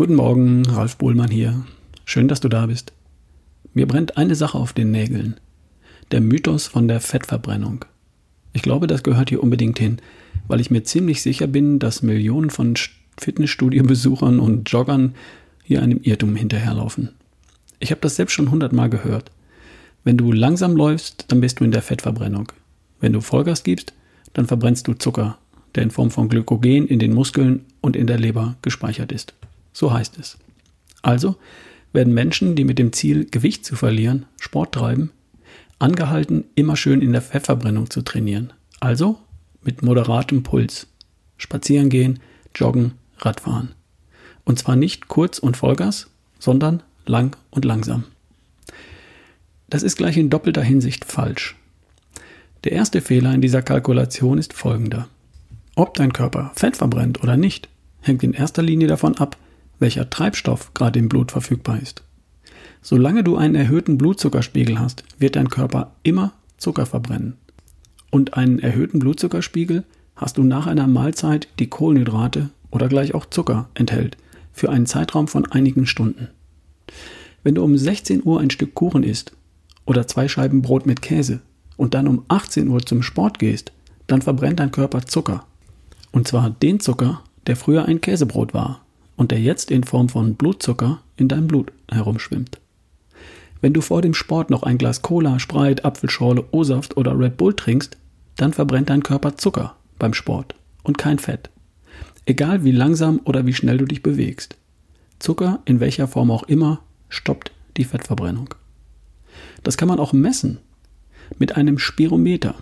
Guten Morgen, Ralf Bohlmann hier. Schön, dass du da bist. Mir brennt eine Sache auf den Nägeln. Der Mythos von der Fettverbrennung. Ich glaube, das gehört hier unbedingt hin, weil ich mir ziemlich sicher bin, dass Millionen von Fitnessstudio-Besuchern und Joggern hier einem Irrtum hinterherlaufen. Ich habe das selbst schon hundertmal gehört. Wenn du langsam läufst, dann bist du in der Fettverbrennung. Wenn du Vollgas gibst, dann verbrennst du Zucker, der in Form von Glykogen in den Muskeln und in der Leber gespeichert ist. So heißt es. Also werden Menschen, die mit dem Ziel, Gewicht zu verlieren, Sport treiben, angehalten, immer schön in der Fettverbrennung zu trainieren. Also mit moderatem Puls. Spazieren gehen, joggen, Radfahren. Und zwar nicht kurz und Vollgas, sondern lang und langsam. Das ist gleich in doppelter Hinsicht falsch. Der erste Fehler in dieser Kalkulation ist folgender. Ob dein Körper Fett verbrennt oder nicht, hängt in erster Linie davon ab, welcher Treibstoff gerade im Blut verfügbar ist. Solange du einen erhöhten Blutzuckerspiegel hast, wird dein Körper immer Zucker verbrennen. Und einen erhöhten Blutzuckerspiegel hast du nach einer Mahlzeit, die Kohlenhydrate oder gleich auch Zucker enthält, für einen Zeitraum von einigen Stunden. Wenn du um 16 Uhr ein Stück Kuchen isst oder zwei Scheiben Brot mit Käse und dann um 18 Uhr zum Sport gehst, dann verbrennt dein Körper Zucker. Und zwar den Zucker, der früher ein Käsebrot war und der jetzt in Form von Blutzucker in deinem Blut herumschwimmt. Wenn du vor dem Sport noch ein Glas Cola, Sprite, Apfelschorle, O-Saft oder Red Bull trinkst, dann verbrennt dein Körper Zucker beim Sport und kein Fett. Egal wie langsam oder wie schnell du dich bewegst. Zucker, in welcher Form auch immer, stoppt die Fettverbrennung. Das kann man auch messen. Mit einem Spirometer.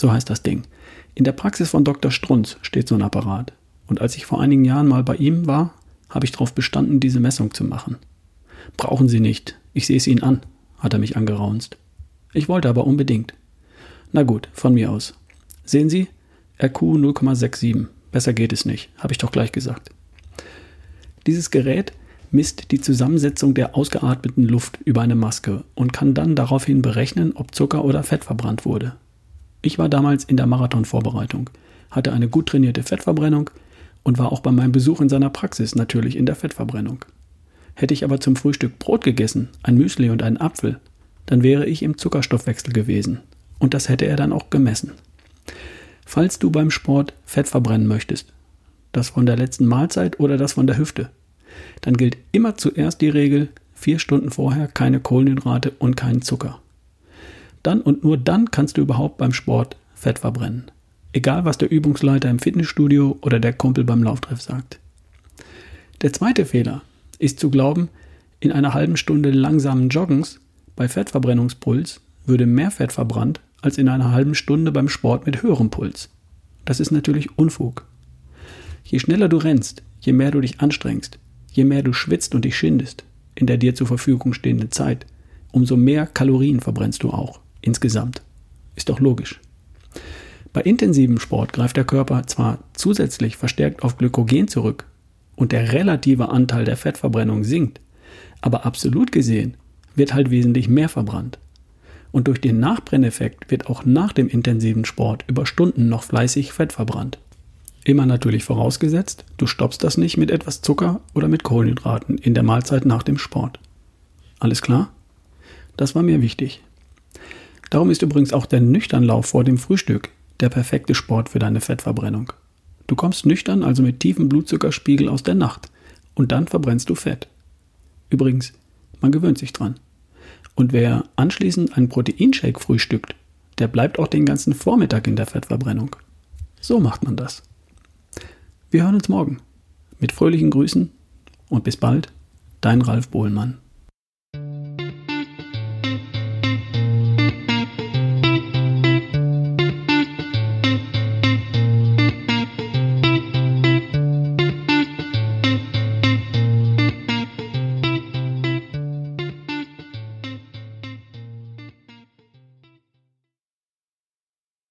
So heißt das Ding. In der Praxis von Dr. Strunz steht so ein Apparat. Und als ich vor einigen Jahren mal bei ihm war, habe ich darauf bestanden, diese Messung zu machen. Brauchen Sie nicht. Ich sehe es Ihnen an, hat er mich angeraunzt. Ich wollte aber unbedingt. Na gut, von mir aus. Sehen Sie? RQ 0,67. Besser geht es nicht, habe ich doch gleich gesagt. Dieses Gerät misst die Zusammensetzung der ausgeatmeten Luft über eine Maske und kann dann daraufhin berechnen, ob Zucker oder Fett verbrannt wurde. Ich war damals in der Marathonvorbereitung, hatte eine gut trainierte Fettverbrennung und war auch bei meinem Besuch in seiner Praxis natürlich in der Fettverbrennung. Hätte ich aber zum Frühstück Brot gegessen, ein Müsli und einen Apfel, dann wäre ich im Zuckerstoffwechsel gewesen. Und das hätte er dann auch gemessen. Falls du beim Sport Fett verbrennen möchtest, das von der letzten Mahlzeit oder das von der Hüfte, dann gilt immer zuerst die Regel, vier Stunden vorher keine Kohlenhydrate und keinen Zucker. Dann und nur dann kannst du überhaupt beim Sport Fett verbrennen. Egal, was der Übungsleiter im Fitnessstudio oder der Kumpel beim Lauftreff sagt. Der zweite Fehler ist zu glauben, in einer halben Stunde langsamen Joggens bei Fettverbrennungspuls würde mehr Fett verbrannt als in einer halben Stunde beim Sport mit höherem Puls. Das ist natürlich Unfug. Je schneller du rennst, je mehr du dich anstrengst, je mehr du schwitzt und dich schindest in der dir zur Verfügung stehenden Zeit, umso mehr Kalorien verbrennst du auch insgesamt. Ist doch logisch. Bei intensivem Sport greift der Körper zwar zusätzlich verstärkt auf Glykogen zurück und der relative Anteil der Fettverbrennung sinkt, aber absolut gesehen wird halt wesentlich mehr verbrannt. Und durch den Nachbrenneffekt wird auch nach dem intensiven Sport über Stunden noch fleißig Fett verbrannt. Immer natürlich vorausgesetzt, du stoppst das nicht mit etwas Zucker oder mit Kohlenhydraten in der Mahlzeit nach dem Sport. Alles klar? Das war mir wichtig. Darum ist übrigens auch der Nüchternlauf vor dem Frühstück der perfekte Sport für deine Fettverbrennung. Du kommst nüchtern, also mit tiefem Blutzuckerspiegel aus der Nacht und dann verbrennst du Fett. Übrigens, man gewöhnt sich dran. Und wer anschließend einen Proteinshake frühstückt, der bleibt auch den ganzen Vormittag in der Fettverbrennung. So macht man das. Wir hören uns morgen. Mit fröhlichen Grüßen und bis bald, dein Ralf Bohlmann.